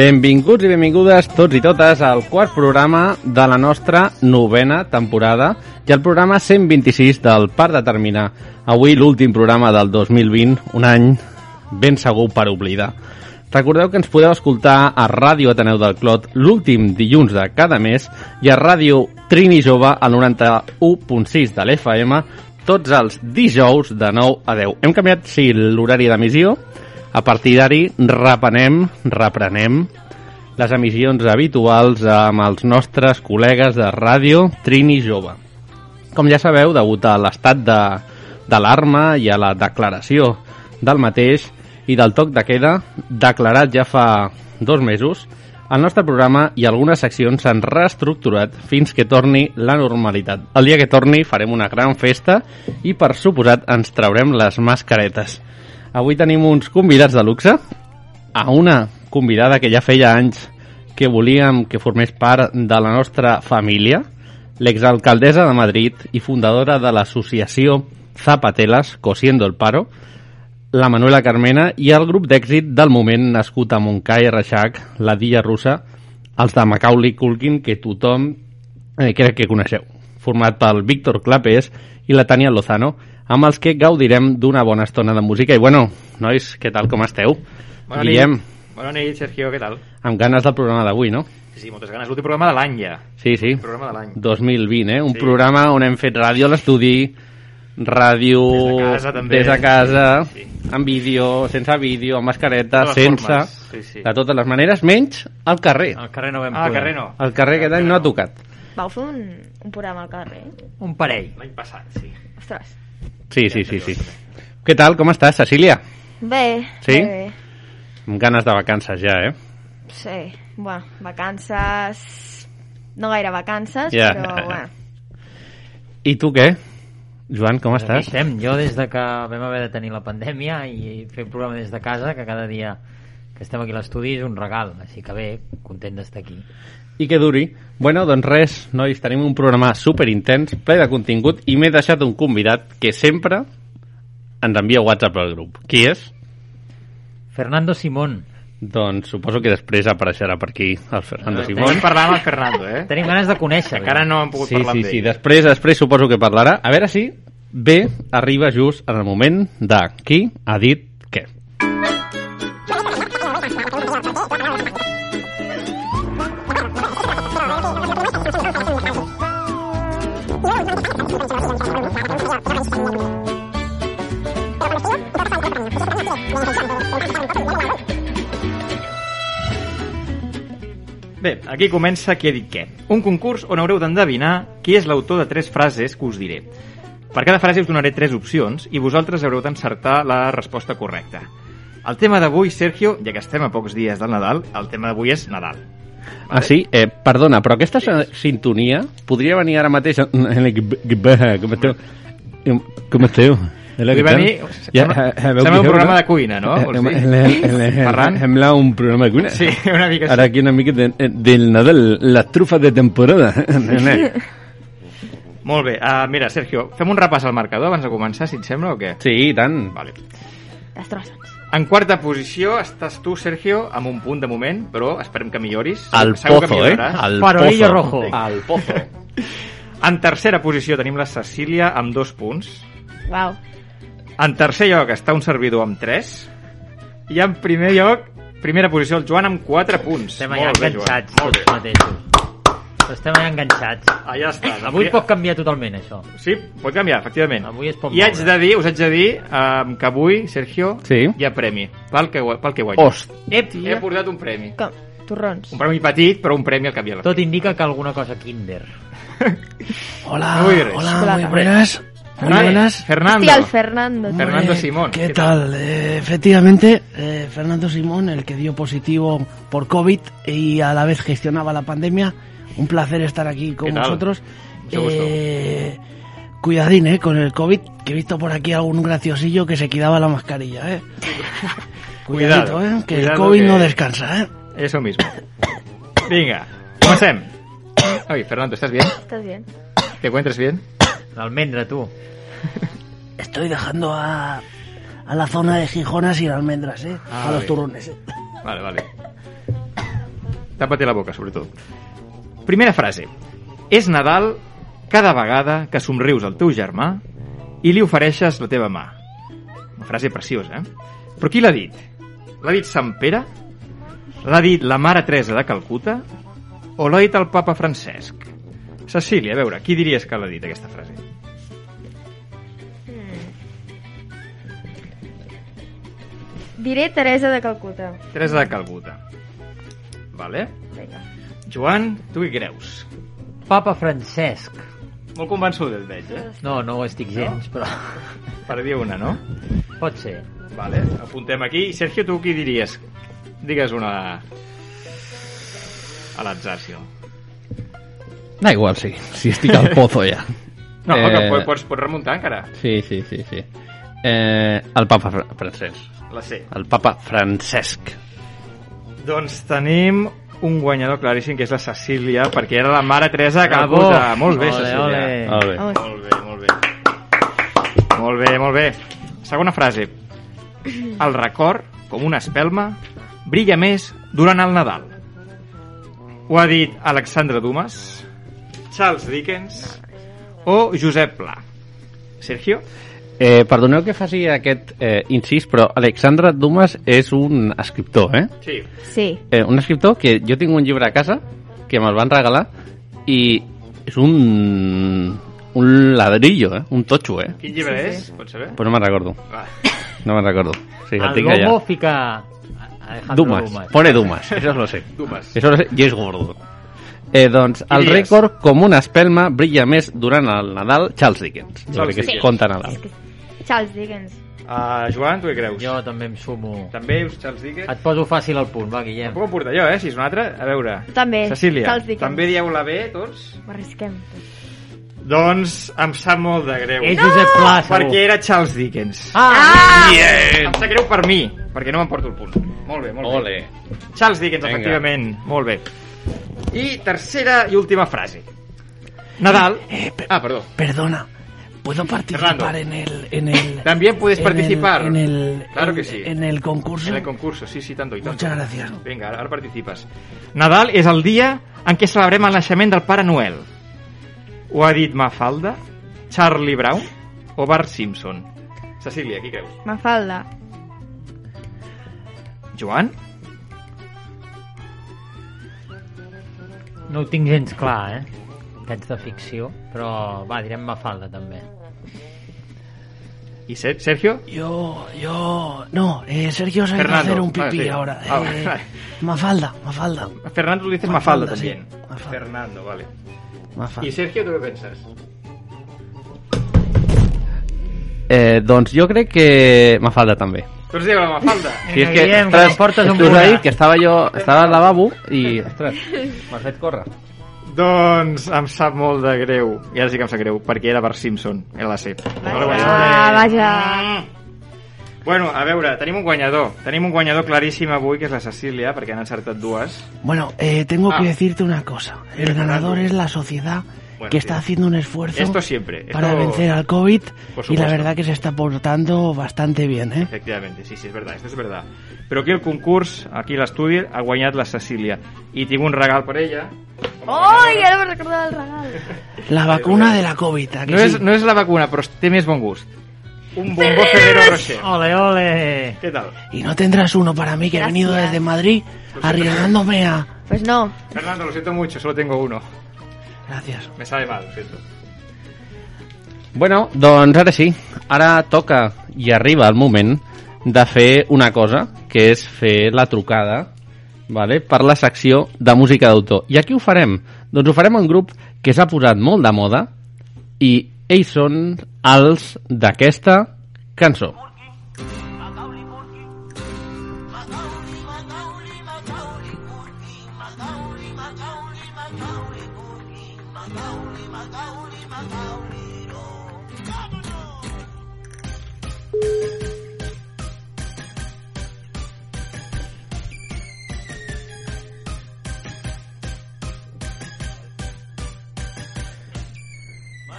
Benvinguts i benvingudes tots i totes al quart programa de la nostra novena temporada i el programa 126 del Parc de Terminar. Avui l'últim programa del 2020, un any ben segur per oblidar. Recordeu que ens podeu escoltar a Ràdio Ateneu del Clot l'últim dilluns de cada mes i a Ràdio Trini Jove al 91.6 de l'FM tots els dijous de 9 a 10. Hem canviat, sí, l'horari d'emissió, a partir d'ara reprenem, reprenem les emissions habituals amb els nostres col·legues de ràdio Trini Jove. Com ja sabeu, degut a l'estat d'alarma i a la declaració del mateix i del toc de queda declarat ja fa dos mesos, el nostre programa i algunes seccions s'han reestructurat fins que torni la normalitat. El dia que torni farem una gran festa i, per suposat, ens traurem les mascaretes. Avui tenim uns convidats de luxe, a una convidada que ja feia anys que volíem que formés part de la nostra família, l'exalcaldessa de Madrid i fundadora de l'associació Zapatelas, Cosiendo el Paro, la Manuela Carmena i el grup d'èxit del moment nascut a Montcai Reixac, la Dilla Russa, els de Macaulay Culkin, que tothom eh, crec que coneixeu, format pel Víctor Clapés i la Tània Lozano, amb els que gaudirem d'una bona estona de música. I bueno, nois, què tal, com esteu? Bona Guillem, nit. Bona nit, Sergio, què tal? amb ganes del programa d'avui, no? Sí, sí, moltes ganes. L'últim programa de l'any ja. Sí, sí. El programa de l'any. 2020, eh? Un Sí. programa on hem fet ràdio a l'estudi, ràdio Des de casa, també. des de casa, Sí, amb vídeo, sense vídeo, amb mascareta, sense, formes, sí, sí. de totes les maneres, menys al carrer. Al carrer no vam Ah, al poder. carrer no. Al carrer aquest any no ha tocat. Vau fer un, un programa al carrer? Un parell. L'any passat, sí. Ostres. Sí, sí, sí, sí. Què tal, com estàs, Cecília? Bé, Sí? bé, bé. Amb ganes de vacances ja, eh? Sí, bueno, vacances... No gaire vacances, Ja. però bueno. I tu què? Joan, com Aquí estàs? estem. Jo des de que vam haver de tenir la pandèmia i fer un programa des de casa, que cada dia que estem aquí a l'estudi és un regal. Així que bé, content d'estar aquí. I que duri. Bueno, doncs res, nois, tenim un programa super intens, ple de contingut, i m'he deixat un convidat que sempre ens envia WhatsApp al grup. Qui és? Fernando Simón. Doncs suposo que després apareixerà per aquí el Fernando Eh, Simón. Podem parlar amb el Fernando, eh? Tenim ganes de conèixer Encara no hem pogut Sí, parlar sí, amb sí, ell. després, després suposo que parlarà. A veure si bé arriba just en el moment de qui ha dit Bé, aquí comença qui ha dit què. Un concurs on haureu d'endevinar qui és l'autor de tres frases que us diré. Per cada frase us donaré tres opcions i vosaltres haureu d'encertar la resposta correcta. El tema d'avui, Sergio, ja que estem a pocs dies del Nadal, el tema d'avui és Nadal. Ah, sí? Eh, perdona, però aquesta sí. sintonia podria venir ara mateix... en el- Com esteu? Hola, què tal? venir... Ja, Sembla, eh, eh, sembla un programa no? de cuina, no? Eh, eh, Ferran? Sembla un programa de cuina. Sí, una mica sí. Ara aquí una mica de, del Nadal, la trufa de temporada. Molt bé, uh, mira, Sergio, fem un repàs al marcador abans de començar, si et sembla, o què? Sí, i tant. Vale. Destrossa'ns. En quarta posició estàs tu, Sergio, amb un punt de moment, però esperem que milloris. Al pozo, eh? Al Farolillo pozo. rojo. Al pozo. En tercera posició tenim la Cecília amb dos punts. Uau. En tercer lloc està un servidor amb tres. I en primer lloc, primera posició, el Joan amb quatre punts. Estem allà Molt bé, enganxats Joan. Tots mateixos. Estem allà enganxats. Allà està. Avui pot canviar totalment, això. Sí, pot canviar, efectivament. Avui es pot I haig de dir, us haig de dir um, que avui, Sergio, Sí. hi ha premi. Pel que, pel que guanyo. Host. He portat un premi. Com? Torrons. Un premi petit, però un premi al cap i a la. Tot indica que alguna cosa Kinder. Hola, res. hola, Hola. muy buenas. Muy Fernando. buenas. Fernando. Hòstia, el Fernando. Hombre, Fernando Simón, ¿Qué, ¿qué tal? Eh, efectivamente, eh, Fernando Simón, el que dio positivo por COVID y a la vez gestionaba la pandemia. Un placer estar aquí con vosotros. Eh, cuidadín, eh, con el COVID, que he visto por aquí algún graciosillo que se quitaba la mascarilla, eh. Cuidadito, eh, que el COVID que- no descansa, eh. Eso mismo. Vinga, comencem. Oye, Fernando, ¿estás bien? ¿Estás bien? ¿Te encuentras bien? L'almendra, tu. Estoy dejando a, a la zona de Gijona sin almendras, eh. Ah, a los turrones, eh. Vale, vale. Tàpate la boca, sobretot. Primera frase. És Nadal cada vegada que somrius al teu germà i li ofereixes la teva mà. Una frase preciosa, eh? Però qui l'ha dit? L'ha dit Sant Pere? L'ha dit la mare Teresa de Calcuta? O l'ha dit el papa Francesc? Cecília, a veure, qui diries que l'ha dit, aquesta frase? Diré Teresa de Calcuta. Teresa de Calcuta. Vale. Vinga. Joan, tu què creus? Papa Francesc. Molt convençut el veig, eh? No, no ho estic gens, però Per dir una, no? pot ser. Vale, apuntem aquí. Sergio, tu qui diries? Digues una a l'atzar, si no. Da igual, sí. Si estic al pozo ja. No, eh... que pots, pots, pots remuntar encara. Sí, sí, sí, sí. Eh, el papa Fra- Francesc. La sé. El papa Francesc. Doncs tenim un guanyador claríssim, que és la Cecília, perquè era la mare Teresa de Bravo! Calcuta. Molt bé, Ole, Cecília. ole. Molt bé. Molt bé, molt bé. Molt bé, molt bé. Segona frase. El record, com una espelma, brilla més durant el Nadal. Ho ha dit Alexandre Dumas, Charles Dickens o Josep Pla. Sergio? Eh, perdoneu que faci aquest eh, incís, però Alexandre Dumas és un escriptor, eh? Sí. Sí. eh? Un escriptor que jo tinc un llibre a casa que me'l van regalar i és un un ladrillo, eh? Un totxo, eh? Quin llibre Sí, és? sí. Pots saber? Però no me'n recordo. Va. No me'n recordo. Sí, el Al tinc allà. fica... Alejandro Dumas. Dumas. Pone Dumas. Eso lo sé. Dumas. Eso lo sé. I és gordo. Eh, doncs, el diries? rècord, com una espelma, brilla més durant el Nadal, Charles Dickens. Jo Charles crec que Dickens. és conta Nadal. Charles Dickens. Uh, Joan, tu què creus? Jo també em sumo. També us Charles Dickens? Et poso fàcil al punt, va, Guillem. Tampoc ho porta jo, eh? Si és un altre, a veure. També. Cecília, Charles Dickens. també dieu la B, tots? Ho arrisquem. Doncs em sap molt de greu. És Josep Pla, segur. Perquè era Charles Dickens. Ah! Em sap greu per mi, perquè no m'emporto el punt. Molt bé, molt Ole. bé. Charles Dickens, Vinga. efectivament. Molt bé. I tercera i última frase. Nadal... Eh, pe- Ah, perdó. Perdona, ¿puedo participar Fernando. en el, en el... También puedes en el- participar. En el, Claro en- que sí. En el concurso. En el concurso, sí, sí, tanto i tanto. Muchas gracias. Vinga, ara, ara participes. Nadal és el dia en què celebrem el naixement del Pare Noel. Ho ha dit Mafalda, Charlie Brown o Bart Simpson? Cecília, qui creus? Mafalda. Joan? No ho tinc gens clar, eh? Aquests de ficció, però va, direm Mafalda també. Ser Sergio? Yo, yo... No, eh, Sergio se va a hacer un pipí Ah, sí. ahora. Ah, Eh, vale. Mafalda, Mafalda. Fernando, tú dices Mafalda, Mafalda, sí. también. Mafalda. Fernando, vale. Mafalda. ¿Y Sergio, tú qué piensas? Eh, doncs jo crec que Mafalda també. Pues digo la Mafalda. Si és que, ostres, t'emportes un és que estava jo, estava al lavabo i, ostres, m'has fet córrer. Doncs em sap molt de greu. I ara sí que em sap greu, perquè era Bart Simpson, era la C. Ah, vaja. Bueno, a veure, tenim un guanyador. Tenim un guanyador claríssim avui, que és la Cecília, perquè han encertat dues. Bueno, eh, tengo Ah. que decirte una cosa. El ganador es la sociedad Bueno, que está haciendo un esfuerzo Esto siempre. para vencer al COVID y la verdad que se está portando bastante bien, ¿eh? Efectivamente, sí, sí, és verdad, esto és verdad. Però aquí el concurs, aquí l'estudi, ha guanyat la Cecília. I tinc un regal per ella. Ai, ara me recordava el regal. La vacuna de la COVID. ¿a que No sí? és, no és la vacuna, però té més bon gust. Un bombó Ferrero Rocher. Ole, ole! Què tal? Y no tendrás uno para mí que he venido Gracias. desde Madrid arriesgándome a... Pues no. Fernando, lo siento mucho, solo tengo uno. Gracias. Me sabe mal, ho sento. Bueno, doncs ara sí, ara toca i arriba el moment de fer una cosa, que és fer la trucada vale, per la secció de música d'autor. I aquí ho farem? Doncs ho farem un grup que s'ha posat molt de moda i ells són els d'aquesta cançó.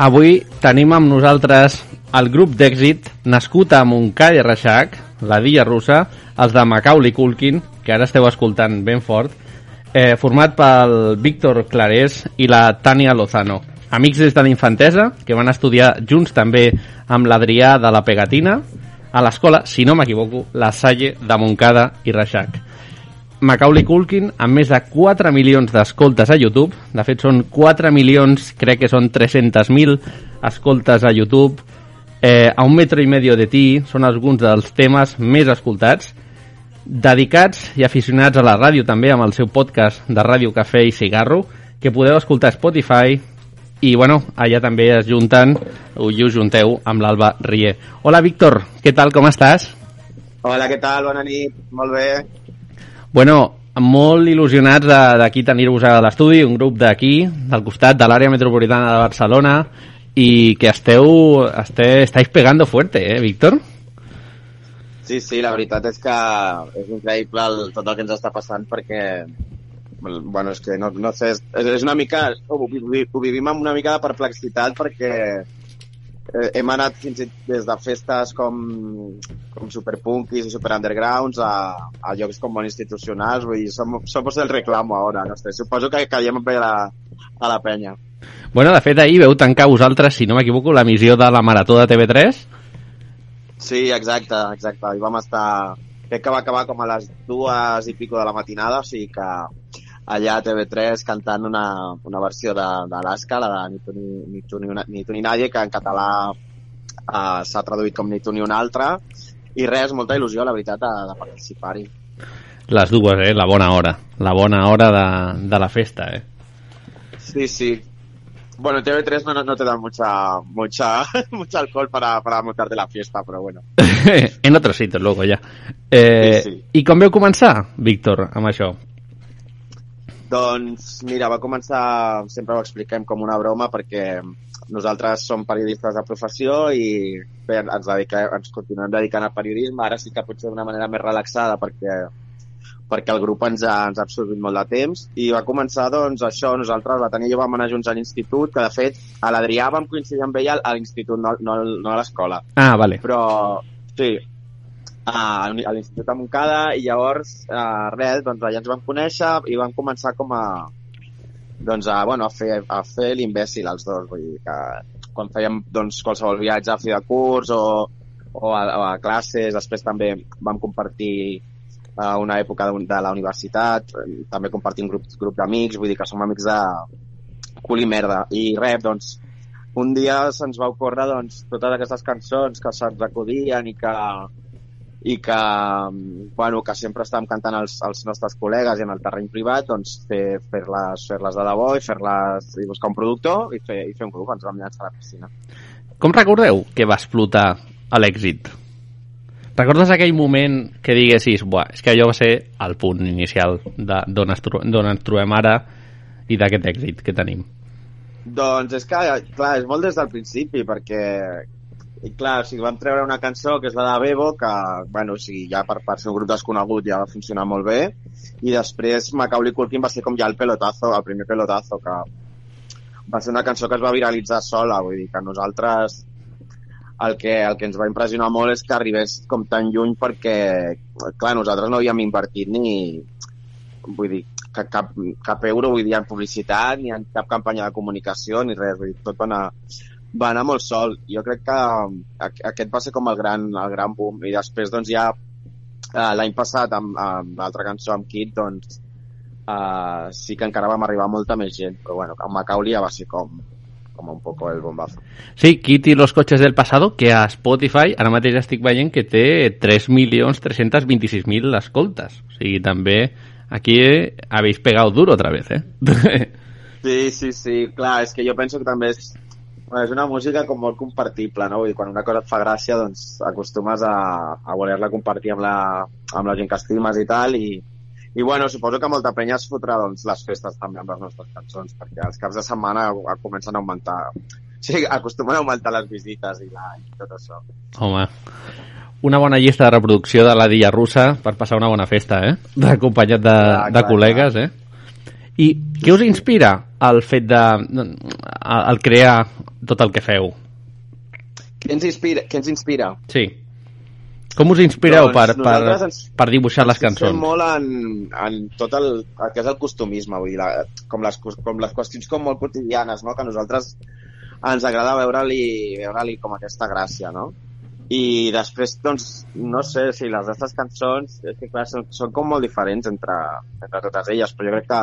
Avui tenim amb nosaltres el grup d'èxit nascut a Montcall i Reixac, la Dilla Russa, els de Macaulay Culkin, que ara esteu escoltant ben fort, eh, format pel Víctor Clarés i la Tània Lozano. Amics des de la infantesa, que van estudiar junts també amb l'Adrià de la Pegatina, a l'escola, si no m'equivoco, la Salle de Montcada i Reixac. Macaulay Culkin amb més de 4 milions d'escoltes a YouTube. De fet, són 4 milions, crec que són 300.000 escoltes a YouTube. Eh, a un metro i medio de ti són alguns dels temes més escoltats. Dedicats i aficionats a la ràdio també amb el seu podcast de Ràdio Cafè i Cigarro, que podeu escoltar a Spotify i bueno, allà també es junten i us junteu amb l'Alba Rier. Hola Víctor, què tal, com estàs? Hola, què tal? Bona nit. Molt bé. Bueno, molt il·lusionats d'aquí tenir-vos a l'estudi, un grup d'aquí, del costat de l'àrea metropolitana de Barcelona, i que esteu, este, estáis pegando fuerte, eh, Víctor? Sí, sí, la veritat és que és increïble el, tot el que ens està passant perquè bueno, és que no, no sé, és, és una mica ho, vi- ho vivim amb una mica de perplexitat perquè eh, hem anat fins i des de festes com, com superpunkis i superundergrounds a, a llocs com molt institucionals, vull dir, som, somos el reclamo ara, no sé, suposo que caiem bé a la, a la penya. Bueno, de fet, ahir veu tancar vosaltres, si no m'equivoco, la missió de la Marató de TV3. Sí, exacte, exacte. I vam estar... Crec que va acabar com a les dues i pico de la matinada, o sigui que allà a TV3 cantant una, una versió de- d'Alaska, la de Ni tu ni, ni, tu ni, una, ni tu ni nadie, que en català eh, s'ha traduït com Ni tu ni un altre. I res, molta il·lusió, la veritat, de, de participar-hi. Les dues, eh? La bona hora. La bona hora de, de la festa, eh? Sí, sí. Bueno, TV3 no, no, no te da mucha, mucha, mucho alcohol para, para montarte la fiesta, pero bueno. en otros sitios, luego, ja. Eh, Sí, sí. I com veu començar, Víctor, amb això? Doncs mira, va començar, sempre ho expliquem com una broma perquè nosaltres som periodistes de professió i bé, ens, dediquem, ens continuem dedicant al periodisme, ara sí que potser d'una manera més relaxada perquè perquè el grup ens ha, ens ha absorbit molt de temps. I va començar doncs això, nosaltres, la Tania i jo vam anar junts a l'institut, que de fet a l'Adrià vam coincidir amb ella a l'institut, no, no, no a l'escola. Ah, vale. però sí a, a l'Institut de Montcada i llavors eh, res, doncs allà ens vam conèixer i vam començar com a doncs a, bueno, a fer, a fer l'imbècil els dos, vull dir que quan fèiem doncs, qualsevol viatge a fi de curs o, o, a, o a classes, després també vam compartir eh, una època de, de la universitat, també compartim grup, grup d'amics, vull dir que som amics de cul i merda, i res, doncs un dia se'ns va ocórrer doncs, totes aquestes cançons que se'ns acudien i que, i que, bueno, que sempre estàvem cantant als, als nostres col·legues i en el terreny privat, doncs fer- fer-les fer, fer de debò i fer-les i buscar un productor i fer, i fer un grup, ens vam llançar a la piscina. Com recordeu que va explotar a l'èxit? Recordes aquell moment que diguessis, buah, és que allò va ser el punt inicial de- d'on d'on ens trobem ara i d'aquest èxit que tenim? Doncs és que, clar, és molt des del principi, perquè i clar, o sigui, vam treure una cançó que és la de Bebo, que, bueno, o sigui, ja per, per ser un grup desconegut ja va funcionar molt bé, i després Macaulay Culkin va ser com ja el pelotazo, el primer pelotazo, que va ser una cançó que es va viralitzar sola, vull dir que nosaltres el que, el que ens va impressionar molt és que arribés com tan lluny perquè, clar, nosaltres no havíem invertit ni, vull dir, que cap, cap euro vull dir, en publicitat, ni en cap campanya de comunicació, ni res, vull dir, tot va anar, va anar molt sol. Jo crec que aqu- aquest va ser com el gran, el gran boom. I després, doncs, ja eh, l'any passat, amb, amb l'altra cançó, amb Kid, doncs, uh, sí que encara vam arribar molta més gent, però bueno, amb Macaulay ja va ser com, com un poco el bombazo. Sí, Kitty los coches del pasado, que a Spotify ara mateix estic veient que té 3.326.000 escoltes. O sigui, també aquí habéis pegado duro otra vez, eh? Sí, sí, sí, clar, és que jo penso que també és, és una música com molt compartible, no? Vull dir, quan una cosa et fa gràcia, doncs acostumes a, a voler-la compartir amb la, amb la gent que estimes i tal, i, i bueno, suposo que molta penya es fotrà doncs, les festes també amb les nostres cançons, perquè els caps de setmana comencen a augmentar, sí, acostumen a augmentar les visites i, la, i tot això. Home, una bona llista de reproducció de la Dilla Russa per passar una bona festa, eh? Acompanyat de, Clar, de clar, col·legues, eh? I què us inspira el fet de... el crear tot el que feu? Què ens inspira? Què ens inspira? Sí. Com us inspireu Doncs per, per, ens- per dibuixar les cançons? molt en, en tot el, el que és el costumisme, vull dir, la, com, les, com les qüestions com molt quotidianes, no? que a nosaltres ens agrada veure-li veure com aquesta gràcia, no? I després, doncs, no sé si les nostres cançons, és que clar, són, són com molt diferents entre, entre totes elles, però jo crec que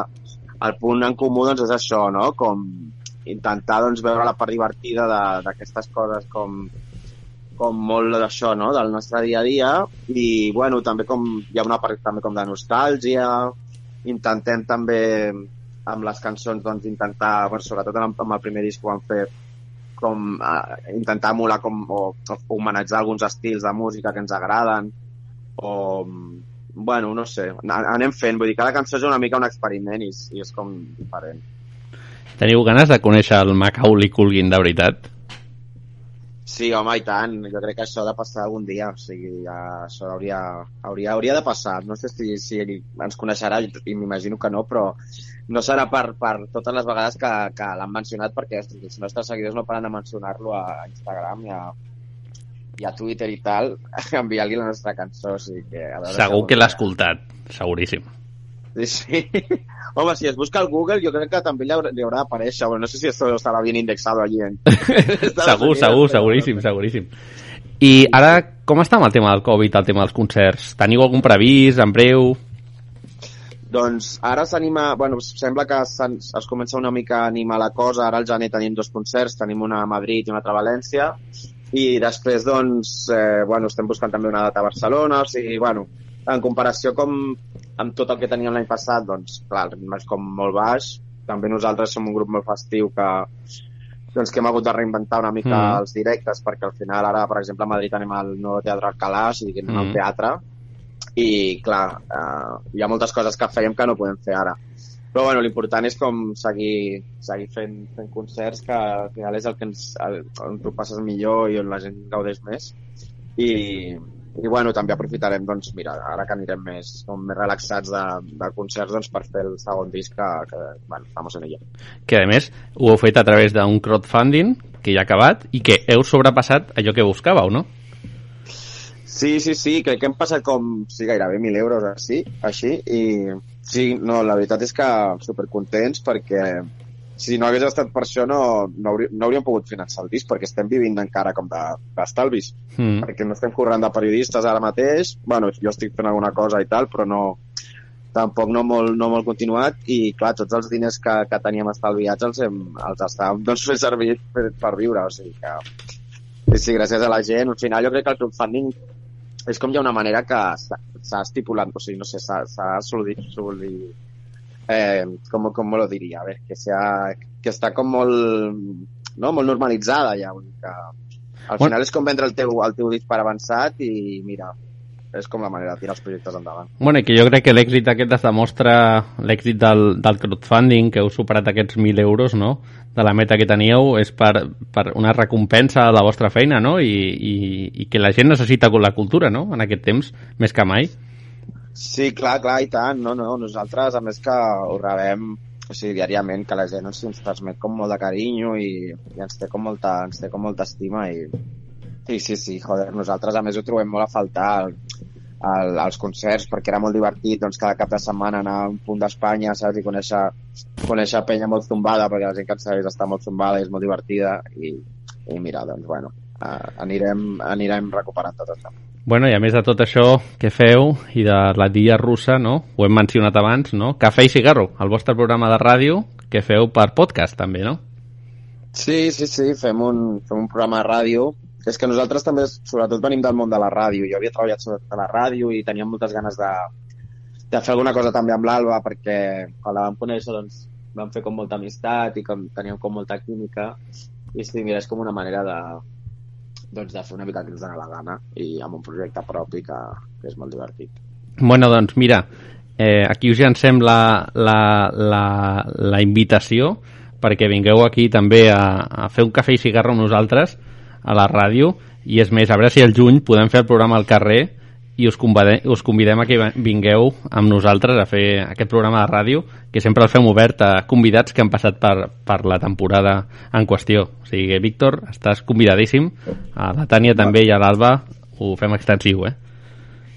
el punt en comú doncs, és això, no? Com intentar doncs, veure la part divertida d'aquestes coses com, com molt d'això, no?, del nostre dia a dia i, bueno, també com hi ha una part també com de nostàlgia intentem també amb les cançons doncs intentar, bueno, sobretot amb el primer disc ho vam fer com eh, intentar emular com, o, o homenatjar alguns estils de música que ens agraden o bueno, no sé, anem fent, vull dir, cada cançó és una mica un experiment i, i és com diferent. Teniu ganes de conèixer el Macaulay Culkin de veritat? Sí, home, i tant. Jo crec que això ha de passar algun dia. O sigui, ja, això hauria, hauria, hauria de passar. No sé si, si ell ens coneixerà, i m'imagino que no, però no serà per, per totes les vegades que, que l'han mencionat, perquè els nostres seguidors no paren de mencionar-lo a Instagram i a, i a Twitter i tal, enviar-li la nostra cançó. O sigui que, a veure Segur que l'ha escoltat, seguríssim. Sí, sí. Home, si es busca al Google, jo crec que també li haurà, li haurà d'aparèixer. Bueno, no sé si esto estarà bien indexado allí en... segur, segur, seguríssim, seguríssim. I ara, com està amb el tema del Covid, el tema dels concerts? Teniu algun previst, en breu? Doncs ara s'anima, bueno, sembla que es comença una mica a animar la cosa, ara al gener tenim dos concerts, tenim una a Madrid i una altra a València, i després, doncs, eh, bueno, estem buscant també una data a Barcelona, o sigui, bueno, en comparació com amb tot el que teníem l'any passat, doncs, clar, el ritme és com molt baix, també nosaltres som un grup molt festiu que, doncs, que hem hagut de reinventar una mica Mm. els directes, perquè al final ara, per exemple, a Madrid anem al nou Teatre Alcalà, o sigui, anem Mm. al teatre, i clar, eh, hi ha moltes coses que fèiem que no podem fer ara. Però bueno, l'important és com seguir, seguir fent, fent concerts que al final és el que ens, el, on tu passes millor i on la gent gaudeix més. I, i bueno, també aprofitarem, doncs, mira, ara que anirem més, com més relaxats de, de concerts, doncs, per fer el segon disc que, que bueno, estamos en ello. Que, a més, ho heu fet a través d'un crowdfunding que ja ha acabat i que heu sobrepassat allò que buscàveu, no? Sí, sí, sí, crec que hem passat com sí, gairebé 1.000 euros així, així i sí, no, la veritat és que supercontents perquè si no hagués estat per això no, no, haurí, no hauríem pogut finançar el disc perquè estem vivint encara com de- d'estalvis. De, Mm. perquè no estem corrent de periodistes ara mateix. Bueno, jo estic fent alguna cosa i tal però no, tampoc no molt, no molt continuat. I clar, tots els diners que, que teníem estalviats els, hem, els estàvem doncs, fent servir per, per viure. O sigui que sí, sí, gràcies a la gent. Al final jo crec que el crowdfunding és com hi ha una manera que s'ha estipulat, o sigui, no sé, s'ha solit, eh, com, com lo diria, a veure, que, sea, que està com molt, no, molt normalitzada ja, vull dir que al Bueno. final és com vendre el teu, el teu disc per avançat i mira, és com la manera de tirar els projectes endavant. Bueno, i que jo crec que l'èxit aquest es demostra l'èxit del, del crowdfunding, que heu superat aquests 1.000 euros, no?, de la meta que teníeu, és per, per una recompensa a la vostra feina, no?, I, i, i que la gent necessita la cultura, no?, en aquest temps, més que mai. Sí, clar, clar, i tant. No, no, nosaltres, a més que ho rebem o sigui, diàriament, que la gent ens, ens transmet com molt de carinyo i, i ens, té com molta, ens té com molta estima i sí, sí, sí, joder, nosaltres a més ho trobem molt a faltar el, als concerts perquè era molt divertit doncs cada cap de setmana anar a un punt d'Espanya saps? i conèixer, conèixer penya molt zumbada perquè la gent que ens segueix està molt zumbada i és molt divertida i, i mira, doncs bueno, uh, anirem, anirem recuperant tot això. Bueno, i a més de tot això que feu i de la dia russa, no? Ho hem mencionat abans, no? Cafè i cigarro, el vostre programa de ràdio que feu per podcast també, no? Sí, sí, sí, fem un, fem un programa de ràdio. És que nosaltres també, sobretot, venim del món de la ràdio. Jo havia treballat sobretot a la ràdio i tenia moltes ganes de, de fer alguna cosa també amb l'Alba perquè quan la vam conèixer doncs, vam fer com molta amistat i com teníem com molta química i sí, mira, és com una manera de, doncs, de fer una mica que ens dona la gana i amb un projecte propi que, que és molt divertit. Bueno, doncs mira, eh, aquí us llancem la, la, la, la invitació perquè vingueu aquí també a, a fer un cafè i cigarro amb nosaltres a la ràdio i és més, a veure si el juny podem fer el programa al carrer i us convidem, us convidem a que vingueu amb nosaltres a fer aquest programa de ràdio que sempre el fem obert a convidats que han passat per, per la temporada en qüestió. O sigui, Víctor, estàs convidadíssim. A la Tània també i a l'Alba ho fem extensiu, eh?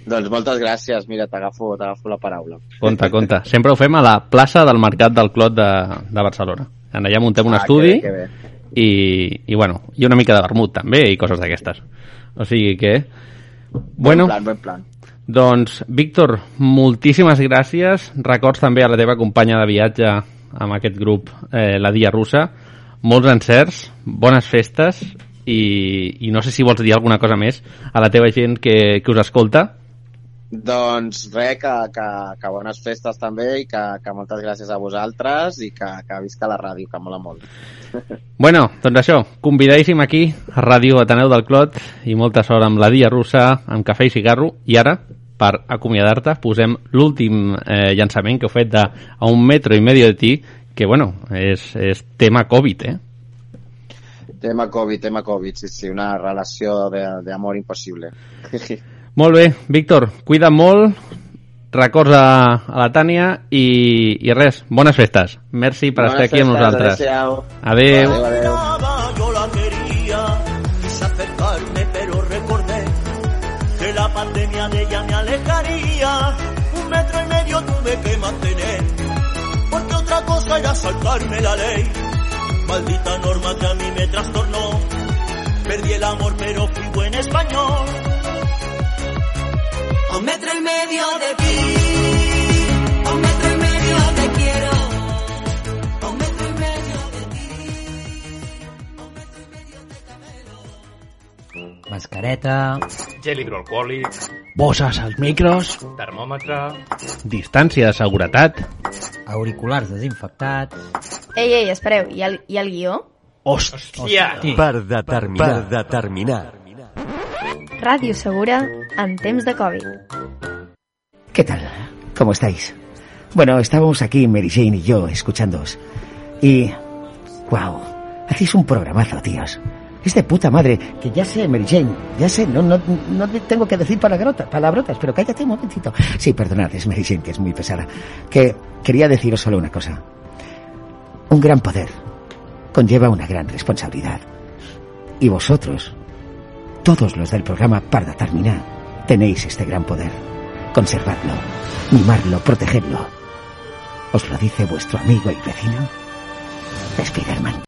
Doncs moltes gràcies, mira, t'agafo la paraula. Compte, compte. Sempre ho fem a la plaça del Mercat del Clot de, de Barcelona. En allà muntem un Ah, estudi que bé, que bé. I, i, bueno, i una mica de vermut també i coses d'aquestes. O sigui que... Bueno, Bon plan, bon plan. doncs, Víctor, moltíssimes gràcies. Records també a la teva companya de viatge amb aquest grup, eh, la Dia Russa. Molts encerts, bones festes i, i no sé si vols dir alguna cosa més a la teva gent que, que us escolta. Doncs res, que, que, que bones festes també i que, que moltes gràcies a vosaltres i que, que visca la ràdio, que mola molt. Bueno, doncs això, convidadíssim aquí a Ràdio Ateneu del Clot i molta sort amb la dia russa, amb cafè i cigarro. I ara, per acomiadar-te, posem l'últim eh, llançament que heu fet de A un metro i medio de ti, que, bueno, és, és tema Covid, eh? Tema Covid, tema Covid, sí, sí, una relació de- d'amor impossible. Molt bé, Víctor, cuida molt, records a, a la Tània i, i res, bones festes. Merci per estar aquí amb nosaltres. Adéu. Adéu. Adéu, adéu. amaba, yo la quería. Quise acercarme, pero recordé que la pandemia de ella me alejaría. Un metro y medio tuve que mantener, porque otra cosa era saltarme la ley. Maldita norma que a mí me trastornó. Perdí el amor, pero fui buen español. A un metro y medio de ti, a un metro y medio te quiero. A un metro y medio de ti. Mascareta, Gel hidroalcohòlic, Bosses als micros. termòmetre... Distància de seguretat. auriculars desinfectats... Ei, ei, espereu, i el, i el guió? Hòstia! Per determinar. Per determinar. Ràdio Segura en de Covid. ¿Qué tal? ¿Cómo estáis? Bueno, estábamos aquí, Mary Jane y yo, escuchándoos. Y... ¡Wow! Hacéis un programazo, tíos. Es de puta madre, que ya sé, Mary Jane, ya sé, no, no, no te tengo que decir palabrotas, pero cállate un momentito. Sí, perdonad, es Mary Jane, que es muy pesada. Que quería deciros solo una cosa. Un gran poder conlleva una gran responsabilidad. Y vosotros, todos los del programa Parda Terminar, tenéis este gran poder. Conservadlo, mimarlo, protegedlo. ¿Os lo dice vuestro amigo y vecino? Spiderman.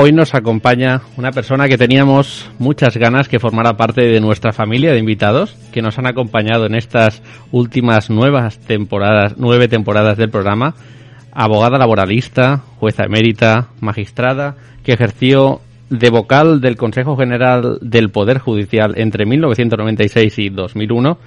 Hoy nos acompaña una persona que teníamos muchas ganas que formara parte de nuestra familia de invitados, que nos han acompañado en estas últimas nuevas temporadas, nueve temporadas del programa, abogada laboralista, jueza emérita, magistrada, que ejerció de vocal del Consejo General del Poder Judicial entre 1996 y 2001,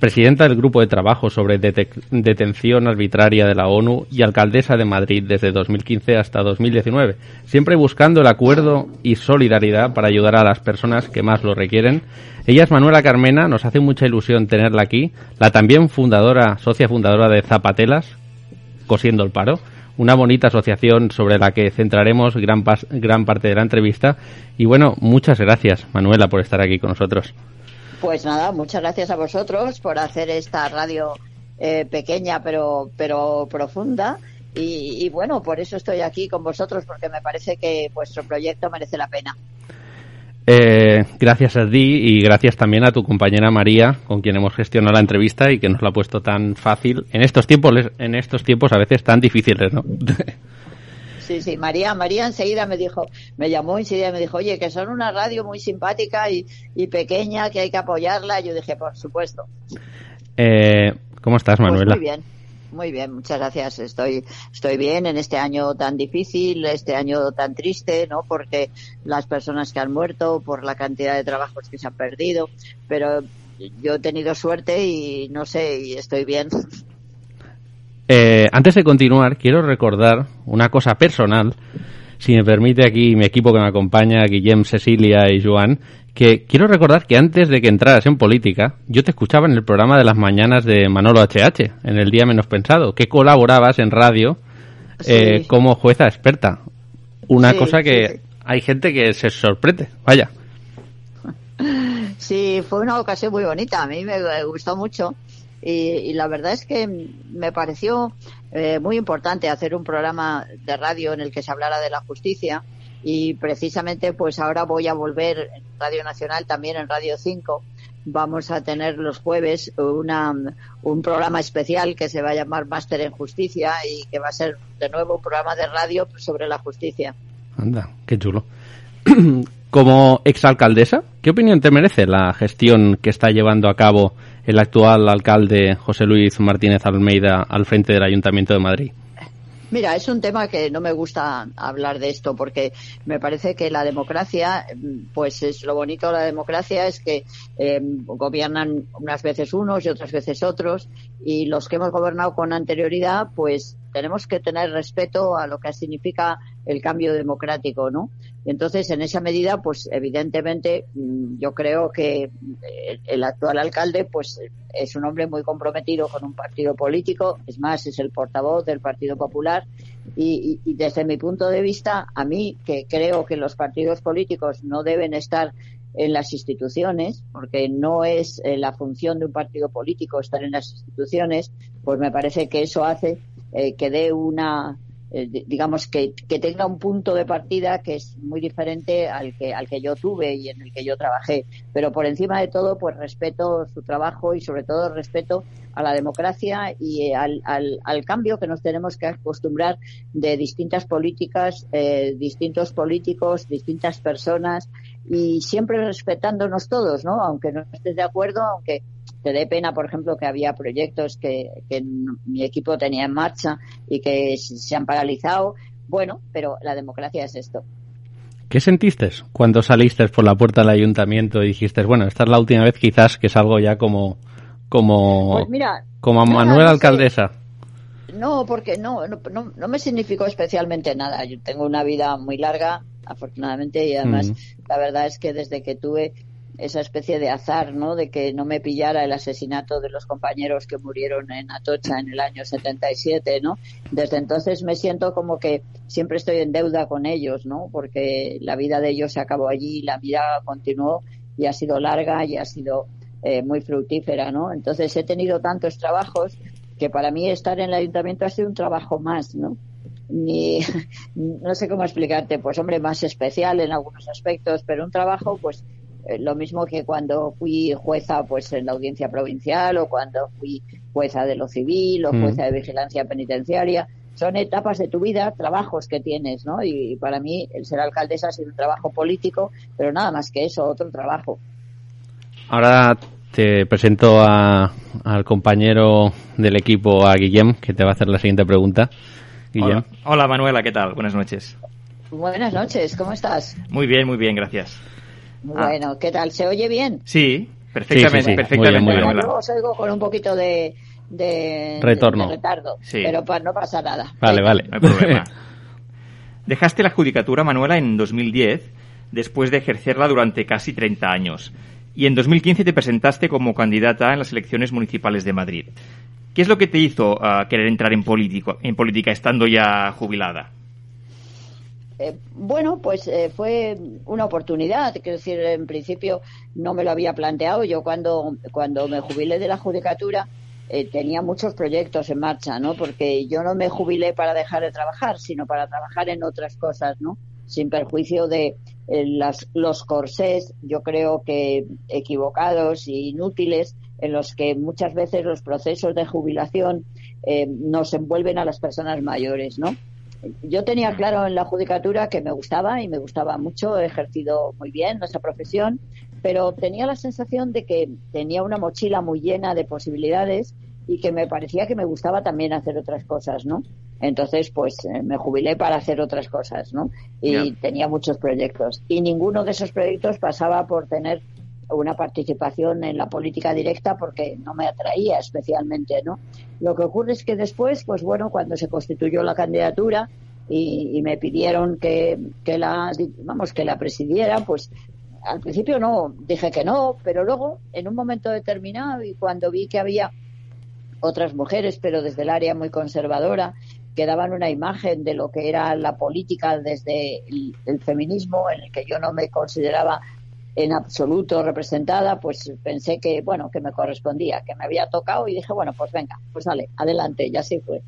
presidenta del Grupo de Trabajo sobre Dete- Detención Arbitraria de la ONU y alcaldesa de Madrid desde 2015 hasta 2019, siempre buscando el acuerdo y solidaridad para ayudar a las personas que más lo requieren. Ella es Manuela Carmena, nos hace mucha ilusión tenerla aquí, la también fundadora, socia fundadora de Zapatelas, Cosiendo el Paro, una bonita asociación sobre la que centraremos gran, gran parte de la entrevista. Y bueno, muchas gracias, Manuela, por estar aquí con nosotros. Pues nada, muchas gracias a vosotros por hacer esta radio eh, pequeña pero, pero profunda. Y, bueno, por eso estoy aquí con vosotros, porque me parece que vuestro proyecto merece la pena. Eh, gracias a ti y gracias también a tu compañera María, con quien hemos gestionado la entrevista y que nos la ha puesto tan fácil en estos tiempos, en estos tiempos a veces tan difíciles, ¿no? Sí, sí, María, María enseguida me dijo, me llamó enseguida y me dijo, oye, que son una radio muy simpática y, y pequeña, que hay que apoyarla. Yo dije, por supuesto. Eh, ¿Cómo estás, Pues Manuela? muy bien, muy bien, muchas gracias. Estoy, estoy bien en este año tan difícil, este año tan triste, ¿no? Porque las personas que han muerto, por la cantidad de trabajos que se han perdido, pero yo he tenido suerte y no sé, y estoy bien. Eh, antes de continuar, quiero recordar una cosa personal, si me permite aquí mi equipo que me acompaña, Guillem, Cecilia y Joan, que quiero recordar que antes de que entraras en política, yo te escuchaba en el programa de las mañanas de Manolo HH, en el Día Menos Pensado, que colaborabas en radio eh, Sí. como jueza experta. Una Sí, cosa que sí, hay gente que se sorprende, vaya. Sí, fue una ocasión muy bonita, a mí me gustó mucho y, y la verdad es que me pareció eh, muy importante hacer un programa de radio en el que se hablara de la justicia y precisamente pues ahora voy a volver en Radio Nacional, también en Radio 5. Vamos a tener los jueves una, un programa especial que se va a llamar Máster en Justicia y que va a ser de nuevo un programa de radio sobre la justicia. Anda, qué chulo. Como exalcaldesa, ¿qué opinión te merece la gestión que está llevando a cabo el actual alcalde José Luis Martínez Almeida al frente del Ayuntamiento de Madrid? Mira, es un tema que no me gusta hablar de esto porque me parece que la democracia, mm, pues es lo bonito de la democracia es que eh, gobiernan unas veces unos y otras veces otros y los que hemos gobernado con anterioridad, pues tenemos que tener respeto a lo que significa el cambio democrático, ¿no? Entonces, en esa medida, pues evidentemente, mm, yo creo que el, el actual alcalde, pues es un hombre muy comprometido con un partido político, es más, es el portavoz del Partido Popular y desde mi punto de vista, a mí que creo que los partidos políticos no deben estar en las instituciones, porque no es eh, la función de un partido político estar en las instituciones, pues me parece que eso hace eh, que dé una, eh, di- digamos que, que tenga un punto de partida que es muy diferente al que al que yo tuve y en el que yo trabajé. Pero por encima de todo pues respeto su trabajo y sobre todo respeto a la democracia y eh, al, al, al cambio que nos tenemos que acostumbrar de distintas políticas eh, distintos políticos distintas personas y siempre respetándonos todos no aunque no estés de acuerdo aunque te dé pena, por ejemplo, que había proyectos que, que mi equipo tenía en marcha y que se han paralizado. Bueno, pero la democracia es esto. ¿Qué sentiste cuando saliste por la puerta del ayuntamiento y dijiste, bueno, esta es la última vez quizás que salgo ya como, como, Pues mira, como nada, Manuel no sé. alcaldesa? No, porque no, no, no, no me significó especialmente nada. Yo tengo una vida muy larga, afortunadamente, y además Mm. la verdad es que desde que tuve esa especie de azar, ¿no? De que no me pillara el asesinato de los compañeros que murieron en Atocha en el año 77, ¿no? Desde entonces me siento como que siempre estoy en deuda con ellos, ¿no? Porque la vida de ellos se acabó allí, la vida continuó y ha sido larga y ha sido eh, muy fructífera, ¿no? Entonces he tenido tantos trabajos que para mí estar en el ayuntamiento ha sido un trabajo más, ¿no? Ni, no sé cómo explicarte, pues hombre, más especial en algunos aspectos, pero un trabajo, pues lo mismo que cuando fui jueza pues en la audiencia provincial o cuando fui jueza de lo civil o Mm. jueza de vigilancia penitenciaria. Son etapas de tu vida, trabajos que tienes, ¿no? Y, para mí el ser alcaldesa ha sido un trabajo político, pero nada más que eso, otro trabajo. Ahora te presento a- al compañero del equipo, a Guillem, que te va a hacer la siguiente pregunta. Guillem. Hola. Hola, Manuela, ¿qué tal? Buenas noches. Buenas noches, ¿cómo estás? Muy bien, muy bien, gracias. Ah. Bueno, ¿qué tal? ¿Se oye bien? Sí, perfectamente, Sí, sí, sí. perfectamente, Muy bien, muy bien. Manuela. Yo os oigo con un poquito de, de, Retorno. de retardo, Sí. pero pa- no pasa nada. Vale, vale. No hay problema. Dejaste la judicatura, Manuela, en 2010, después de ejercerla durante casi 30 años. Y en 2015 te presentaste como candidata en las elecciones municipales de Madrid. ¿Qué es lo que te hizo ah, querer entrar en, político, en política estando ya jubilada? Eh, bueno, pues eh, fue una oportunidad, quiero decir, en principio no me lo había planteado. Yo cuando, cuando me jubilé de la judicatura eh, tenía muchos proyectos en marcha, ¿no? Porque yo no me jubilé para dejar de trabajar, sino para trabajar en otras cosas, ¿no? Sin perjuicio de las, los corsés, yo creo que equivocados e inútiles, en los que muchas veces los procesos de jubilación nos envuelven a las personas mayores, ¿no? Yo tenía claro en la judicatura que me gustaba y me gustaba mucho, he ejercido muy bien nuestra profesión, pero tenía la sensación de que tenía una mochila muy llena de posibilidades y que me parecía que me gustaba también hacer otras cosas, ¿no? Entonces, pues eh, me jubilé para hacer otras cosas, ¿no? Y tenía muchos proyectos. Y ninguno de esos proyectos pasaba por tener una participación en la política directa porque no me atraía especialmente, ¿no? Lo que ocurre es que después, pues bueno, cuando se constituyó la candidatura y, me pidieron que, que, la, vamos, que la presidiera, pues al principio no, dije que no, pero luego, en un momento determinado y cuando vi que había otras mujeres, pero desde el área muy conservadora, que daban una imagen de lo que era la política desde el, feminismo, en el que yo no me consideraba en absoluto representada, pues pensé que, bueno, que me correspondía, que me había tocado y dije, bueno, pues venga, pues dale, adelante, y así fue.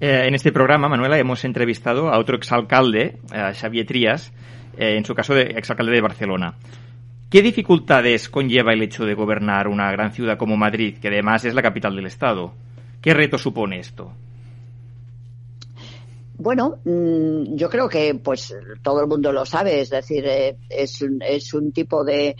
Eh, en este programa, Manuela, hemos entrevistado a otro exalcalde, Xavier Trías, eh, en su caso de exalcalde de Barcelona. ¿Qué dificultades conlleva el hecho de gobernar una gran ciudad como Madrid, que además es la capital del Estado? ¿Qué reto supone esto? Bueno, mm, yo creo que pues todo el mundo lo sabe, es decir, eh, es, un, es un tipo de,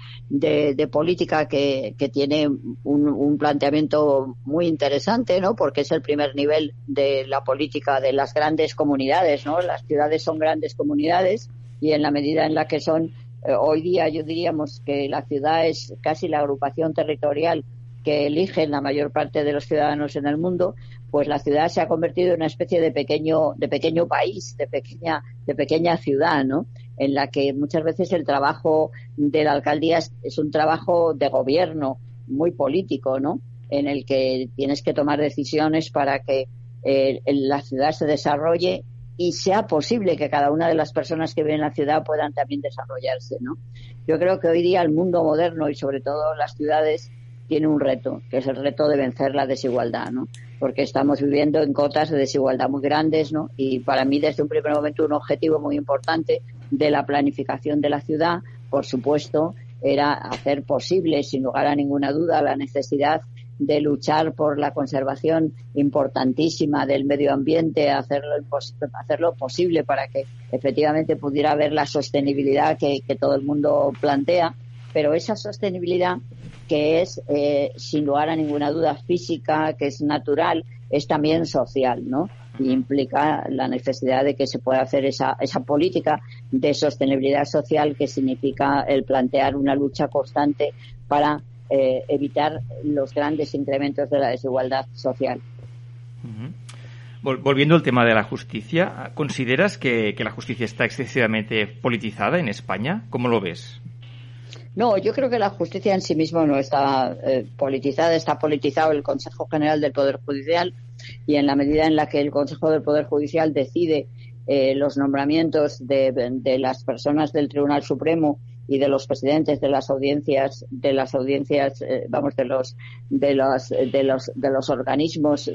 política que, tiene un, un, planteamiento muy interesante, ¿no? Porque es el primer nivel de la política de las grandes comunidades, ¿no? Las ciudades son grandes comunidades y en la medida en la que son eh, hoy día, yo diríamos que la ciudad es casi la agrupación territorial que eligen la mayor parte de los ciudadanos en el mundo, pues la ciudad se ha convertido en una especie de pequeño, de pequeño país, de pequeña, de pequeña ciudad, ¿no? En la que muchas veces el trabajo de la alcaldía es, un trabajo de gobierno muy político, ¿no? En el que tienes que tomar decisiones para que eh, la ciudad se desarrolle y sea posible que cada una de las personas que viven en la ciudad puedan también desarrollarse, ¿no? Yo creo que hoy día el mundo moderno y sobre todo las ciudades tiene un reto, que es el reto de vencer la desigualdad, ¿no? Porque estamos viviendo en cotas de desigualdad muy grandes, ¿no? Y para mí, desde un primer momento, un objetivo muy importante de la planificación de la ciudad, por supuesto, era hacer posible, sin lugar a ninguna duda, la necesidad de luchar por la conservación importantísima del medio ambiente, hacerlo, hacerlo posible para que efectivamente pudiera haber la sostenibilidad que todo el mundo plantea, pero esa sostenibilidad que es, eh, sin lugar a ninguna duda, física, que es natural, es también social, ¿no? Y implica la necesidad de que se pueda hacer esa, esa política de sostenibilidad social que significa el plantear una lucha constante para eh, evitar los grandes incrementos de la desigualdad social. Volviendo al tema de la justicia, ¿consideras que, que la justicia está excesivamente politizada en España? ¿Cómo lo ves? No, yo creo que la justicia en sí misma no está eh, politizada, está politizado el Consejo General del Poder Judicial y en la medida en la que el Consejo del Poder Judicial decide eh, los nombramientos de, las personas del Tribunal Supremo y de los presidentes de las audiencias de las audiencias eh, vamos de los de de los de los organismos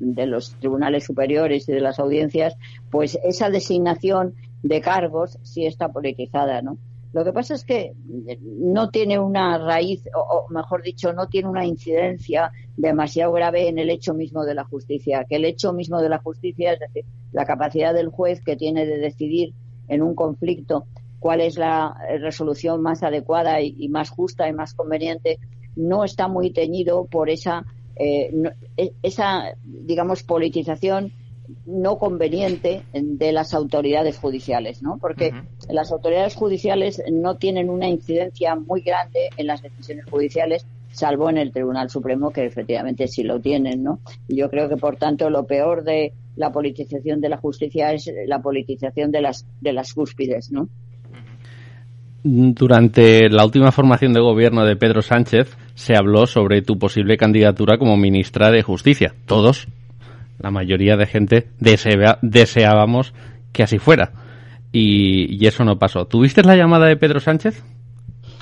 de los tribunales superiores y de las audiencias pues esa designación de cargos sí está politizada no lo que pasa es que no tiene una raíz, o, mejor dicho, no tiene una incidencia demasiado grave en el hecho mismo de la justicia, que el hecho mismo de la justicia, es decir, la capacidad del juez que tiene de decidir en un conflicto cuál es la resolución más adecuada y, más justa y más conveniente, no está muy teñido por esa, eh, e, esa digamos, politización no conveniente de las autoridades judiciales, ¿no? Porque las autoridades judiciales no tienen una incidencia muy grande en las decisiones judiciales, salvo en el Tribunal Supremo, que efectivamente sí lo tienen, ¿no? Y yo creo que, por tanto, lo peor de la politización de la justicia es la politización de las, de las cúspides, ¿no? Durante la última formación de gobierno de Pedro Sánchez se habló sobre tu posible candidatura como ministra de Justicia. Todos la mayoría de gente deseábamos que así fuera. Y, eso no pasó. ¿Tuviste la llamada de Pedro Sánchez?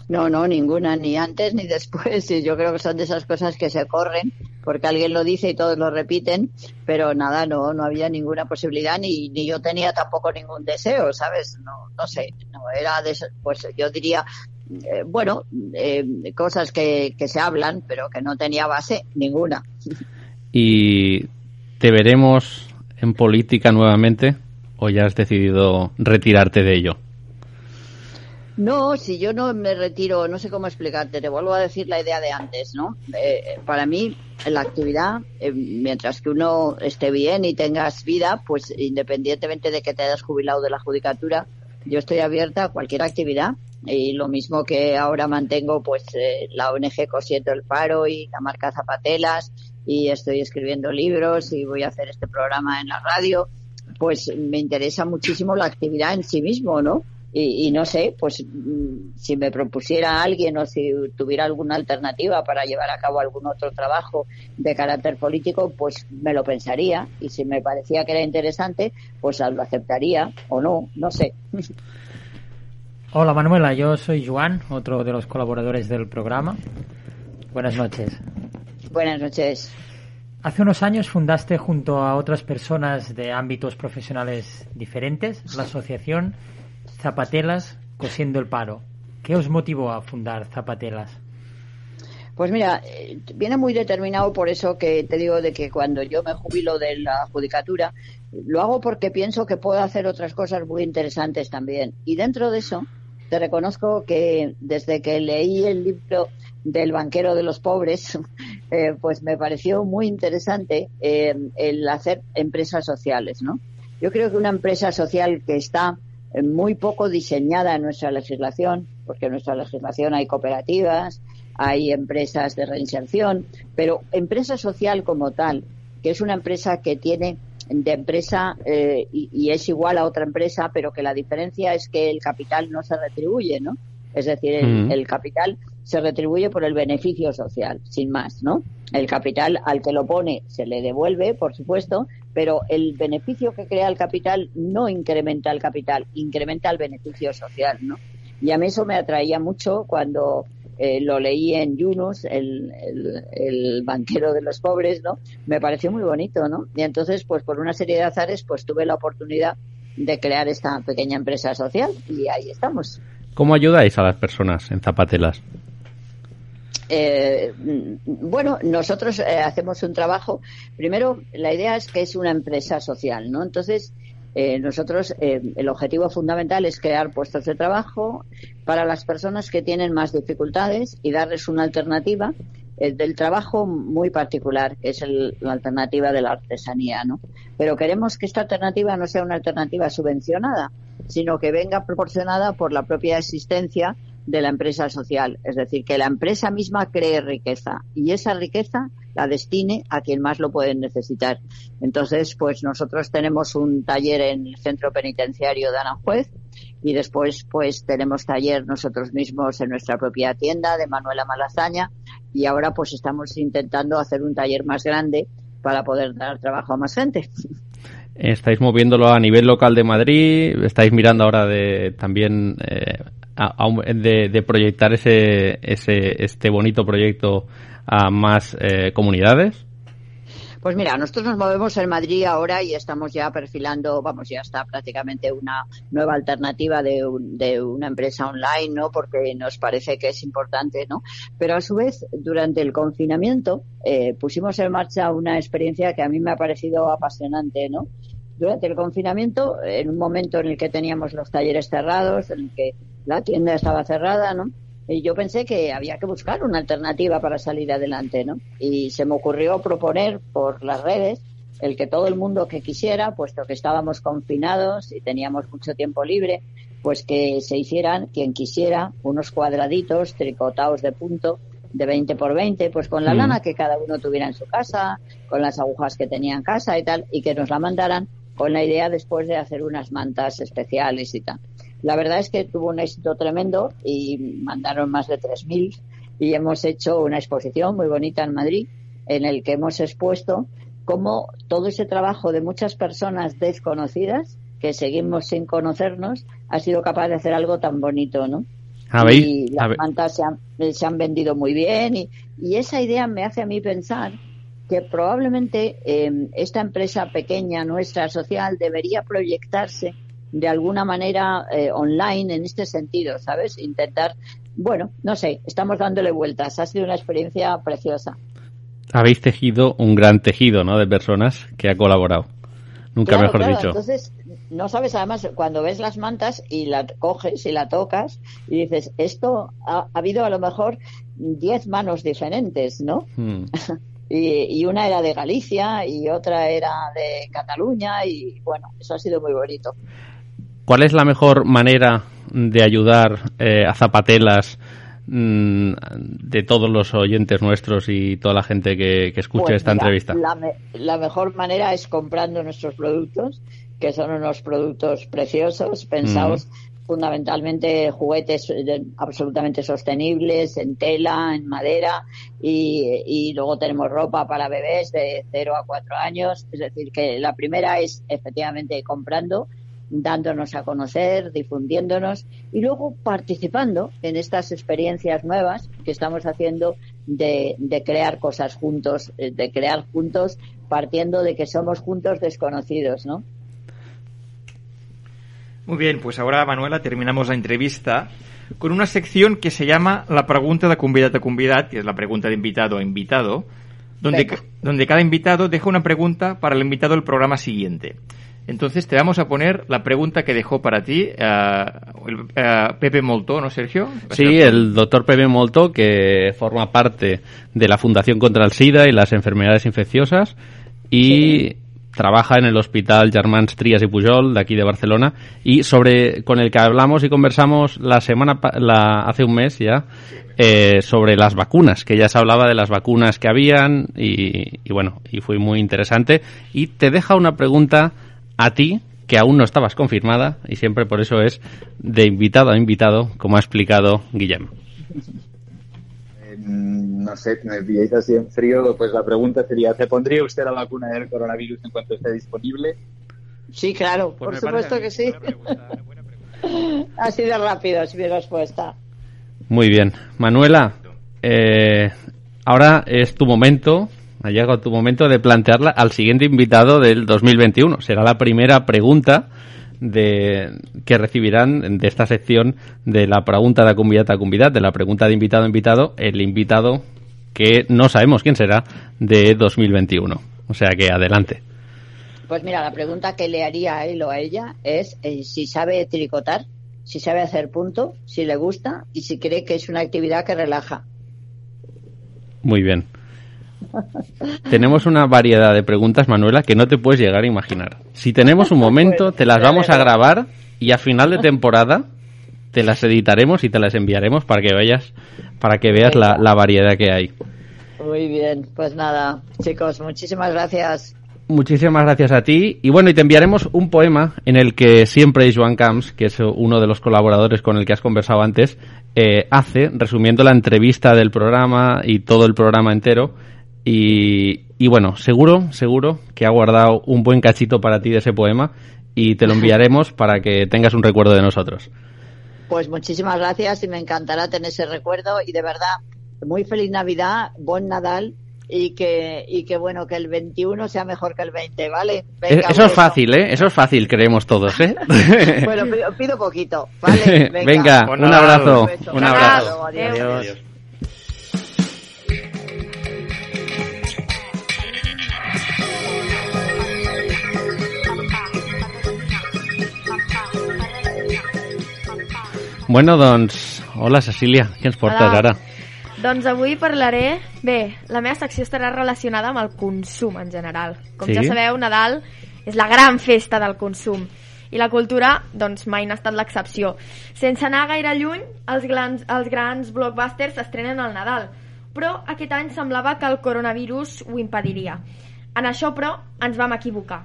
No, no, ninguna, ni antes ni después. Y yo creo que son de esas cosas que se corren porque alguien lo dice y todos lo repiten, pero nada, no, no había ninguna posibilidad ni, ni yo tenía tampoco ningún deseo, ¿sabes? No, no sé, no era de, pues yo diría, eh, bueno, eh, cosas que, que se hablan, pero que no tenía base ninguna. ¿Y te veremos en política nuevamente o ya has decidido retirarte de ello? No, si yo no me retiro, no sé cómo explicarte, te vuelvo a decir la idea de antes, ¿no? Eh, para mí, la actividad, eh, mientras que uno esté bien y tengas vida, pues independientemente de que te hayas jubilado de la judicatura, yo estoy abierta a cualquier actividad. Y lo mismo que ahora mantengo, pues, eh, la ONG Cosiendo el Paro y la marca Zapatelas, y estoy escribiendo libros y voy a hacer este programa en la radio, pues me interesa muchísimo la actividad en sí mismo, ¿no? Y, y, no sé, pues mm, si me propusiera alguien o si tuviera alguna alternativa para llevar a cabo algún otro trabajo de carácter político, pues me lo pensaría y si me parecía que era interesante, pues lo aceptaría o no, no sé. Hola Manuela, yo soy Juan, otro de los colaboradores del programa. Buenas noches. Buenas noches. Hace unos años fundaste junto a otras personas de ámbitos profesionales diferentes la asociación Zapatelas Cosiendo el Paro. ¿Qué os motivó a fundar Zapatelas? Pues mira, eh, viene muy determinado por eso que te digo de que cuando yo me jubilo de la judicatura, lo hago porque pienso que puedo hacer otras cosas muy interesantes también. Y dentro de eso, te reconozco que desde que leí el libro del banquero de los pobres, eh, pues me pareció muy interesante eh, el hacer empresas sociales, ¿no? Yo creo que una empresa social que está muy poco diseñada en nuestra legislación, porque en nuestra legislación hay cooperativas, hay empresas de reinserción, pero empresa social como tal, que es una empresa que tiene de empresa eh, y, y, es igual a otra empresa, pero que la diferencia es que el capital no se retribuye, ¿no? Es decir, el, mm. el capital se retribuye por el beneficio social, sin más, ¿no? El capital al que lo pone se le devuelve, por supuesto, pero el beneficio que crea el capital no incrementa el capital, incrementa el beneficio social, ¿no? Y a mí eso me atraía mucho cuando eh, lo leí en Yunus, el, el, el, banquero de los pobres, ¿no? Me pareció muy bonito, ¿no? Y entonces, pues por una serie de azares, pues tuve la oportunidad de crear esta pequeña empresa social y ahí estamos. ¿Cómo ayudáis a las personas en Zapatelas? Eh, bueno, nosotros eh, hacemos un trabajo. Primero, la idea es que es una empresa social, ¿no? Entonces, eh, nosotros, eh, el objetivo fundamental es crear puestos de trabajo para las personas que tienen más dificultades y darles una alternativa eh, del trabajo muy particular, que es el, la alternativa de la artesanía, ¿no? Pero queremos que esta alternativa no sea una alternativa subvencionada, sino que venga proporcionada por la propia existencia de la empresa social, es decir, que la empresa misma cree riqueza y esa riqueza la destine a quien más lo puede necesitar. Entonces, pues nosotros tenemos un taller en el centro penitenciario de Aranjuez y después pues tenemos taller nosotros mismos en nuestra propia tienda de Manuela Malazaña y ahora pues estamos intentando hacer un taller más grande para poder dar trabajo a más gente. Estáis moviéndolo a nivel local de Madrid, estáis mirando ahora de también eh, de, de, proyectar ese, ese este bonito proyecto a más eh, comunidades. Pues mira, nosotros nos movemos en Madrid ahora y estamos ya perfilando, vamos, ya está prácticamente una nueva alternativa de, un, de una empresa online, ¿no? Porque nos parece que es importante, ¿no? Pero a su vez, durante el confinamiento, eh, pusimos en marcha una experiencia que a mí me ha parecido apasionante, ¿no? Durante el confinamiento, en un momento en el que teníamos los talleres cerrados, en el que la tienda estaba cerrada, ¿no? Y yo pensé que había que buscar una alternativa para salir adelante, ¿no? Y se me ocurrió proponer por las redes el que todo el mundo que quisiera, puesto que estábamos confinados y teníamos mucho tiempo libre, pues que se hicieran, quien quisiera, unos cuadraditos tricotados de punto de 20 por 20, pues con la mm. lana que cada uno tuviera en su casa, con las agujas que tenía en casa y tal, y que nos la mandaran con la idea después de hacer unas mantas especiales y tal. La verdad es que tuvo un éxito tremendo y mandaron más de 3.000 y hemos hecho una exposición muy bonita en Madrid en el que hemos expuesto cómo todo ese trabajo de muchas personas desconocidas que seguimos sin conocernos ha sido capaz de hacer algo tan bonito, ¿no? ¿Habéis? Y las mantas se han, se han, vendido muy bien y, y esa idea me hace a mí pensar que probablemente eh, esta empresa pequeña nuestra social debería proyectarse de alguna manera eh, online en este sentido, ¿sabes? Intentar, bueno, no sé, estamos dándole vueltas. Ha sido una experiencia preciosa. Habéis tejido un gran tejido, ¿no? De personas que ha colaborado. Nunca Claro, mejor claro, dicho. Entonces, no sabes además cuando ves las mantas y la coges y la tocas y dices, esto ha, ha habido a lo mejor 10 manos diferentes, ¿no? Hmm. Y, y una era de Galicia y otra era de Cataluña y bueno, eso ha sido muy bonito. ¿Cuál es la mejor manera de ayudar eh, a zapatelas mm, de todos los oyentes nuestros y toda la gente que, que escuche Pues esta mira, entrevista? La, me- la mejor manera es comprando nuestros productos, que son unos productos preciosos, pensados fundamentalmente juguetes eh, absolutamente sostenibles, en tela, en madera, y, y luego tenemos ropa para bebés de 0 a 4 años. Es decir, que la primera es efectivamente comprando, dándonos a conocer, difundiéndonos y luego participando en estas experiencias nuevas que estamos haciendo de, de crear cosas juntos, eh, de crear juntos partiendo de que somos juntos desconocidos, ¿no? Muy bien, pues ahora, Manuela, terminamos la entrevista con una sección que se llama la pregunta de convidat a convidat, que es la pregunta de invitado a invitado, donde, Venga. donde cada invitado deja una pregunta para el invitado del programa siguiente. Entonces te vamos a poner la pregunta que dejó para ti eh, el, eh, Pepe Molto, ¿no, Sergio? Sí, el doctor Pepe Molto, que forma parte de la Fundación contra el SIDA y las enfermedades infecciosas y trabaja en el Hospital Germans Trias y Pujol de aquí de Barcelona. Y sobre con el que hablamos y conversamos la semana la, hace un mes ya eh, sobre las vacunas, que ya se hablaba de las vacunas que habían y, y bueno, y fue muy interesante. Y te deja una pregunta a ti que aún no estabas confirmada y siempre por eso es de invitado a invitado, como ha explicado Guillem. Eh, no sé, me pilláis así en frío, pues la pregunta sería, ¿se pondría usted la vacuna del coronavirus en cuanto esté disponible? Sí, claro, por Pues parece supuesto que sí. Así de rápido es mi respuesta. Muy bien. Manuela, eh, ahora es tu momento, ha llegado tu momento de plantearla al siguiente invitado del 2021. Será la primera pregunta de que recibirán de esta sección de la pregunta de convidata a convidat, de la pregunta de invitado a invitado, el invitado que no sabemos quién será de 2021. O sea que adelante. Pues mira, la pregunta que le haría a él o a ella es eh, si sabe tricotar, si sabe hacer punto, si le gusta y si cree que es una actividad que relaja. Muy bien. Tenemos una variedad de preguntas, Manuela, que no te puedes llegar a imaginar. Si tenemos un momento, te las vamos a grabar y a final de temporada te las editaremos y te las enviaremos para que vayas, para que veas la, la variedad que hay. Muy bien, pues nada, chicos, muchísimas gracias. Muchísimas gracias a ti. Y bueno, y te enviaremos un poema en el que siempre Joan Camps, que es uno de los colaboradores con el que has conversado antes, eh, hace, resumiendo la entrevista del programa y todo el programa entero. Y, y bueno, seguro, seguro que ha guardado un buen cachito para ti de ese poema y te lo enviaremos para que tengas un recuerdo de nosotros. Pues muchísimas gracias y me encantará tener ese recuerdo y de verdad, muy feliz Navidad, buen Nadal y que, y que bueno, que el 21 sea mejor que el 20, ¿vale? Venga, Eso es fácil, ¿eh? Eso es fácil, creemos todos, ¿eh? Bueno, pido, pido poquito, ¿vale? Venga, un abrazo, Un beso. un abrazo. Adiós. Bueno, doncs, hola Cecília, què ens portes Hola. ara? Doncs avui parlaré... Bé, la meva secció estarà relacionada amb el consum en general. Com Sí? ja sabeu, Nadal és la gran festa del consum. I la cultura, doncs, mai n'ha estat l'excepció. Sense anar gaire lluny, els grans, els grans blockbusters s'estrenen al Nadal. Però aquest any semblava que el coronavirus ho impediria. En això, però, ens vam equivocar.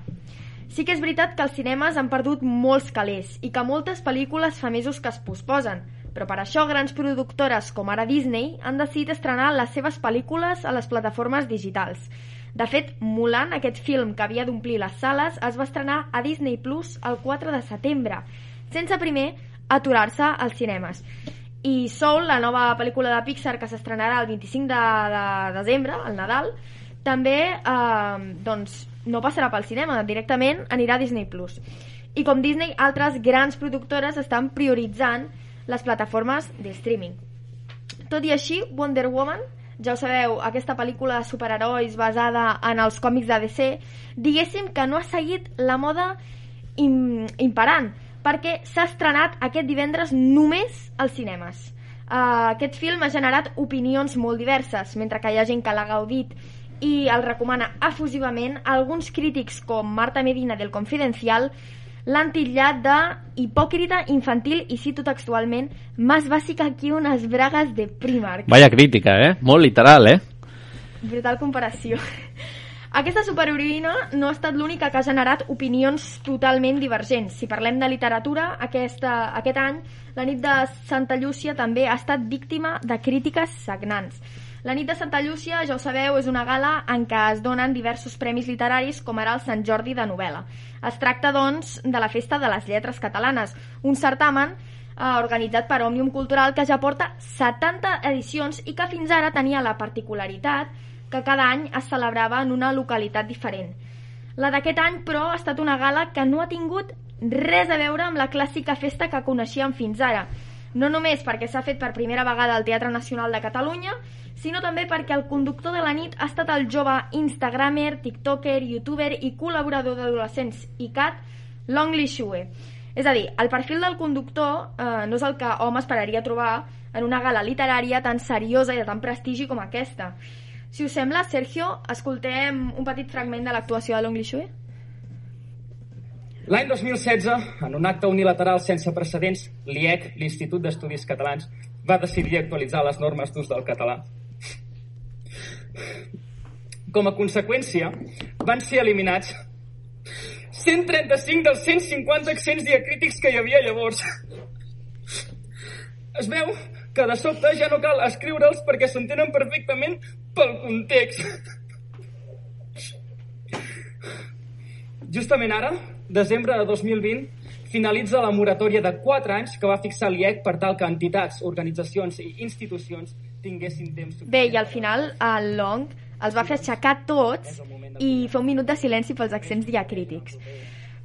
Sí que és veritat que els cinemes han perdut molts calés i que moltes pel·lícules fa mesos que es posposen, però per això grans productores com ara Disney han decidit estrenar les seves pel·lícules a les plataformes digitals. De fet, Mulan, aquest film que havia d'omplir les sales, es va estrenar a Disney Plus el 4 de setembre, sense primer aturar-se als cinemes. I Soul, la nova pel·lícula de Pixar que s'estrenarà el 25 de, de desembre, al Nadal, també eh, doncs, no passarà pel cinema, directament anirà a Disney+. Plus. I com Disney, altres grans productores estan prioritzant les plataformes de streaming. Tot i així, Wonder Woman, ja ho sabeu, aquesta pel·lícula de superherois basada en els còmics de DC, diguéssim que no ha seguit la moda im imperant, perquè s'ha estrenat aquest divendres només als cinemes. Uh, aquest film ha generat opinions molt diverses, mentre que hi ha gent que l'ha gaudit i el recomana efusivament, alguns crítics com Marta Medina del Confidencial l'han titllat de hipòcrita, infantil i cito textualment más bàsica que unes bragues de Primark. Vaya crítica, eh? Molt literal, eh? Brutal comparació. Aquesta superheroïna no ha estat l'única que ha generat opinions totalment divergents. Si parlem de literatura, aquesta, aquest any la nit de Santa Llúcia també ha estat víctima de crítiques sagnants. La nit de Santa Llúcia, ja ho sabeu, és una gala en què es donen diversos premis literaris, com ara el Sant Jordi de novel·la. Es tracta, doncs, de la Festa de les Lletres Catalanes, un certamen eh, organitzat per Òmnium Cultural que ja porta 70 edicions i que fins ara tenia la particularitat que cada any es celebrava en una localitat diferent. La d'aquest any, però, ha estat una gala que no ha tingut res a veure amb la clàssica festa que coneixíem fins ara. No només perquè s'ha fet per primera vegada al Teatre Nacional de Catalunya, sinó també perquè el conductor de la nit ha estat el jove instagramer, tiktoker, youtuber i col·laborador d'adolescents ICAT, Longli Shue. És a dir, el perfil del conductor eh, no és el que hom esperaria trobar en una gala literària tan seriosa i de tan prestigi com aquesta. Si us sembla, Sergio, escoltem un petit fragment de l'actuació de Longli Shue. L'any 2016, en un acte unilateral sense precedents, l'IEC, l'Institut d'Estudis Catalans, va decidir actualitzar les normes d'ús del català. Com a conseqüència, van ser eliminats 135 dels 150 accents diacrítics que hi havia llavors. Es veu que de sobte ja no cal escriure'ls perquè s'entenen perfectament pel context. Justament ara, desembre de 2020, finalitza la moratòria de 4 anys que va fixar l'IEC per tal que entitats, organitzacions i institucions tinguessin temps suficient. Bé, i al final el Long els va fer aixecar tots i fer un minut de silenci pels accents diacrítics.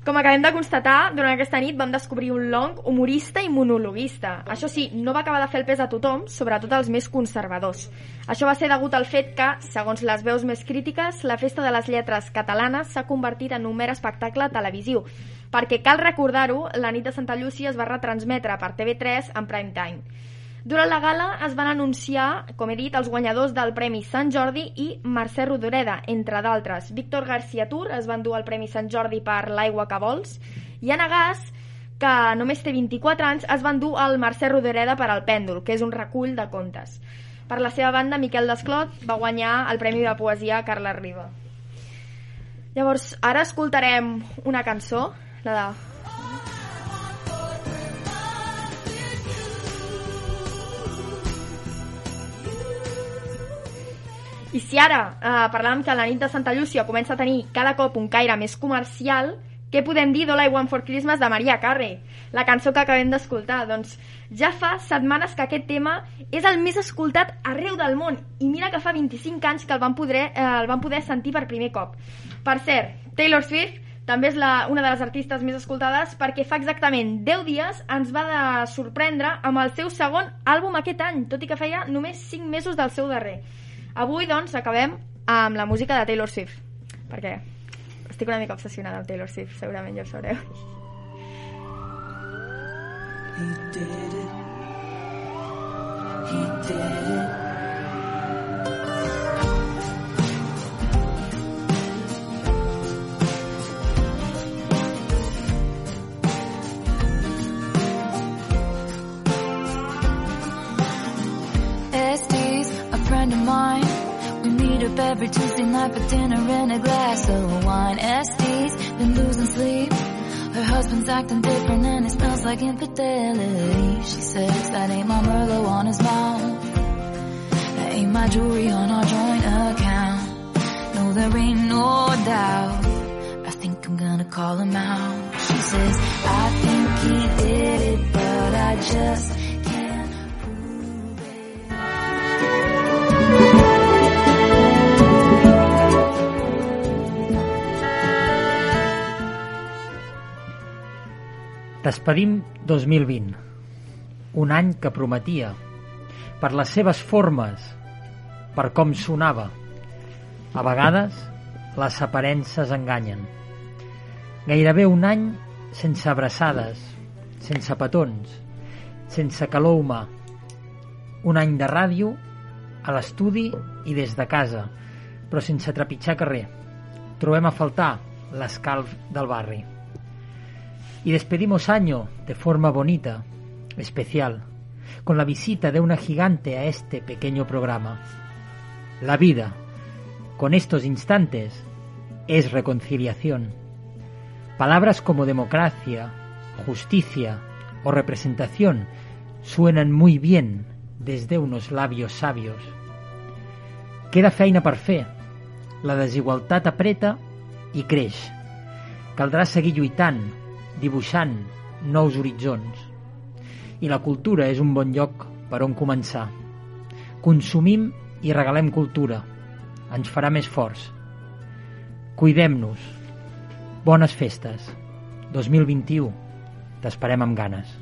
Com acabem de constatar, durant aquesta nit vam descobrir un Long humorista i monologuista. Això sí, no va acabar de fer el pes a tothom, sobretot als més conservadors. Això va ser degut al fet que, segons les veus més crítiques, la Festa de les Lletres catalanes s'ha convertit en un mer espectacle televisiu, perquè cal recordar-ho, la nit de Santa Llúcia es va retransmetre per TV3 en prime time. Durant la gala es van anunciar, com he dit, els guanyadors del Premi Sant Jordi i Mercè Rodoreda, entre d'altres. Víctor García Tur es va endur el Premi Sant Jordi per L'aigua que vols i Anna Gas, que només té 24 anys, es va endur el Mercè Rodoreda per al Pèndol, que és un recull de contes. Per la seva banda, Miquel Desclot va guanyar el Premi de Poesia Carla Riba. Llavors, ara escoltarem una cançó, la de I si ara eh, parlàvem que la nit de Santa Llúcia comença a tenir cada cop un caire més comercial, què podem dir d'All I Want for Christmas de Maria Carey, la cançó que acabem d'escoltar? Doncs ja fa setmanes que aquest tema és el més escoltat arreu del món i mira que fa 25 anys que el van poder, eh, el van poder sentir per primer cop. Per cert, Taylor Swift també és la, una de les artistes més escoltades perquè fa exactament 10 dies ens va de sorprendre amb el seu segon àlbum aquest any, tot i que feia només 5 mesos del seu darrer. Avui, doncs, acabem amb la música de Taylor Swift, perquè estic una mica obsessionada amb Taylor Swift, segurament ja ho sabreu. He did it. He did it. Estes, a friend of mine. Up every Tuesday night for dinner and a glass of wine. Estes been losing sleep. Her husband's acting different and it smells like infidelity. She says that ain't my Merlot on his mouth. That ain't my jewelry on our joint account. No, there ain't no doubt. I think I'm gonna call him out. She says, I think he did it, but I just Despedim 2020, un any que prometia, per les seves formes, per com sonava. A vegades, les aparences enganyen. Gairebé un any sense abraçades, sense petons, sense calor humà. Un any de ràdio, a l'estudi i des de casa, però sense trepitjar carrer. Trobem a faltar l'escalf del barri. Y despedimos año de forma bonita, especial, con la visita de una gigante a este pequeño programa. La vida, con estos instantes, es reconciliación. Palabras como democracia, justicia o representación suenan muy bien desde unos labios sabios. Queda feina per fer. La desigualtat apreta i creix. Caldrà seguir lluitant, dibuixant nous horitzons. I la cultura és un bon lloc per on començar. Consumim i regalem cultura. Ens farà més forts. Cuidem-nos. Bones festes. 2021. T'esperem amb ganes.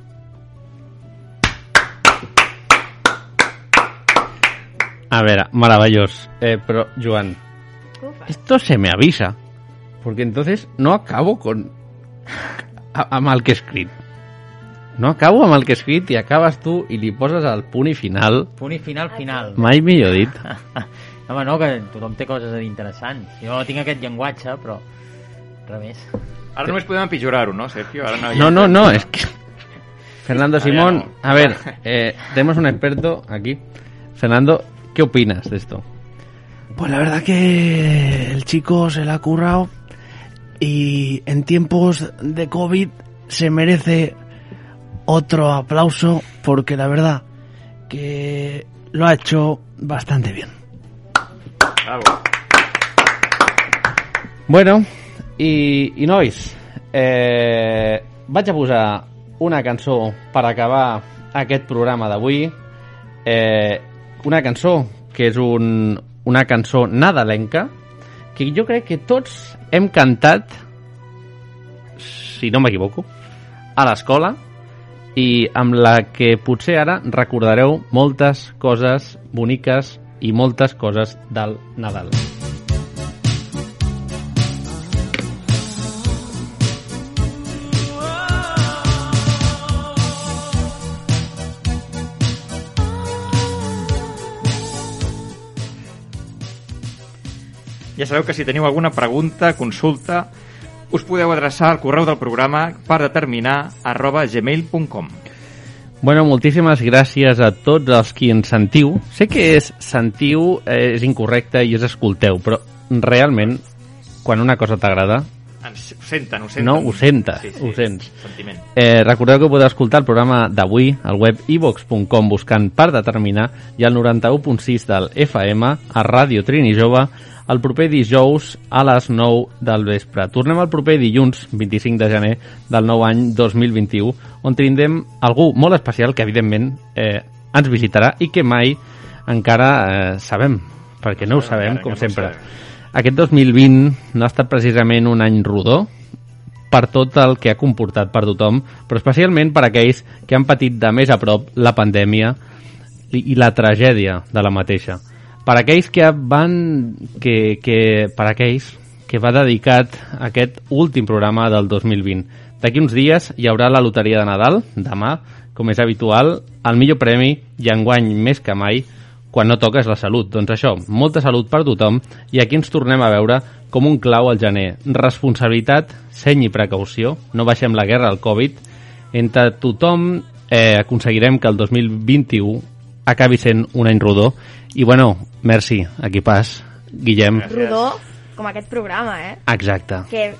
A ver, maravilloso. Eh, pero, Joan, esto se me avisa. Porque entonces no acabo con... A, amb el que he escrit. No acabo amb el que he escrit i acabes tu i li poses el punt i final. Punt i final, final. Mai millor dit. Home, no, que tothom té coses interessants. Jo tinc aquest llenguatge, però res més. Ara només podem empitjorar-ho, no, Sergio? Ara no, No, no, no, es que... Fernando Ah, Simón, no. a ver, eh, tenemos un experto aquí. Fernando, ¿qué opinas de esto? Pues la verdad que el chico se la ha currado y en tiempos de COVID se merece otro aplauso porque la verdad que lo ha hecho bastante bien. Bravo. Bueno, i, i nois, eh, vaig a posar una cançó per acabar aquest programa d'avui. Eh, una cançó que és un, una cançó nadalenca que jo crec que tots hem cantat, si no m'equivoco, a l'escola i amb la que potser ara recordareu moltes coses boniques i moltes coses del Nadal. Ja sabeu que si teniu alguna pregunta, consulta, us podeu adreçar al correu del programa per determinar arroba gmail.com. Bueno, moltíssimes gràcies a tots els qui ens sentiu. Sé que és sentiu, eh, és incorrecte i és escolteu, però realment, quan una cosa t'agrada, Ens, ho senten, ho senten. no, ho sentes, sí, sí, ho sents. Sentiment. Eh, recordeu que podeu escoltar el programa d'avui al web ivox.com buscant per determinar i al 91.6 del FM a Ràdio Trini Jove el proper dijous a les 9 del vespre. Tornem el proper dilluns, 25 de gener del nou any 2021, on tindrem algú molt especial que, evidentment, eh, ens visitarà i que mai encara eh, sabem, perquè no ho sabem, com sempre. Aquest 2020 no ha estat precisament un any rodó, per tot el que ha comportat per tothom, però especialment per aquells que han patit de més a prop la pandèmia i, i la tragèdia de la mateixa. Per aquells que van que, que per aquells que va dedicat a aquest últim programa del 2020. D'aquí uns dies hi haurà la loteria de Nadal, demà, com és habitual, el millor premi i enguany més que mai quan no toques la salut. Doncs això, molta salut per tothom i aquí ens tornem a veure com un clau al gener. Responsabilitat, seny i precaució, no baixem la guerra al Covid. Entre tothom eh, aconseguirem que el 2021 acabi sent un any rodó. I bueno, merci, equipàs, Guillem. Rodó, com aquest programa, eh? Exacte. Que,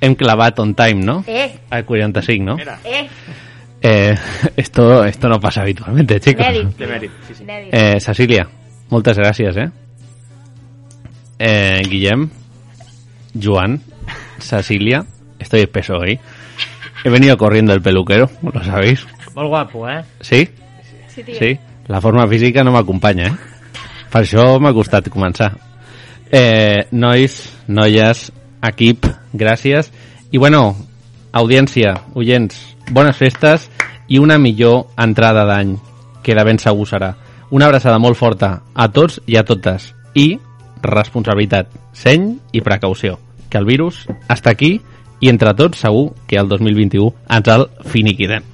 Hem clavat on time, no? eh, Al 45, ¿no? eh, Eh, esto, esto no pasa habitualmente, chicos. Mèrit, sí, sí. Inèdit. Eh, Cecilia, muchas gracias, ¿eh? Eh, Guillem, Joan, Cecilia, estoy espeso hoy. He venido corriendo el peluquero, lo sabéis. Molt guapo, eh? ¿Sí? Sí. Sí? La forma física no m'acompanya, eh? Per això m'ha costat començar. Eh, nois, noies, equip, gràcies. I bueno, Audiència, oients, bones festes i una millor entrada d'any, que de ben segur serà. Una abraçada molt forta a tots i a totes. I responsabilitat, seny i precaució. Que el virus està aquí i entre tots segur que el 2021 ens el finiquidem.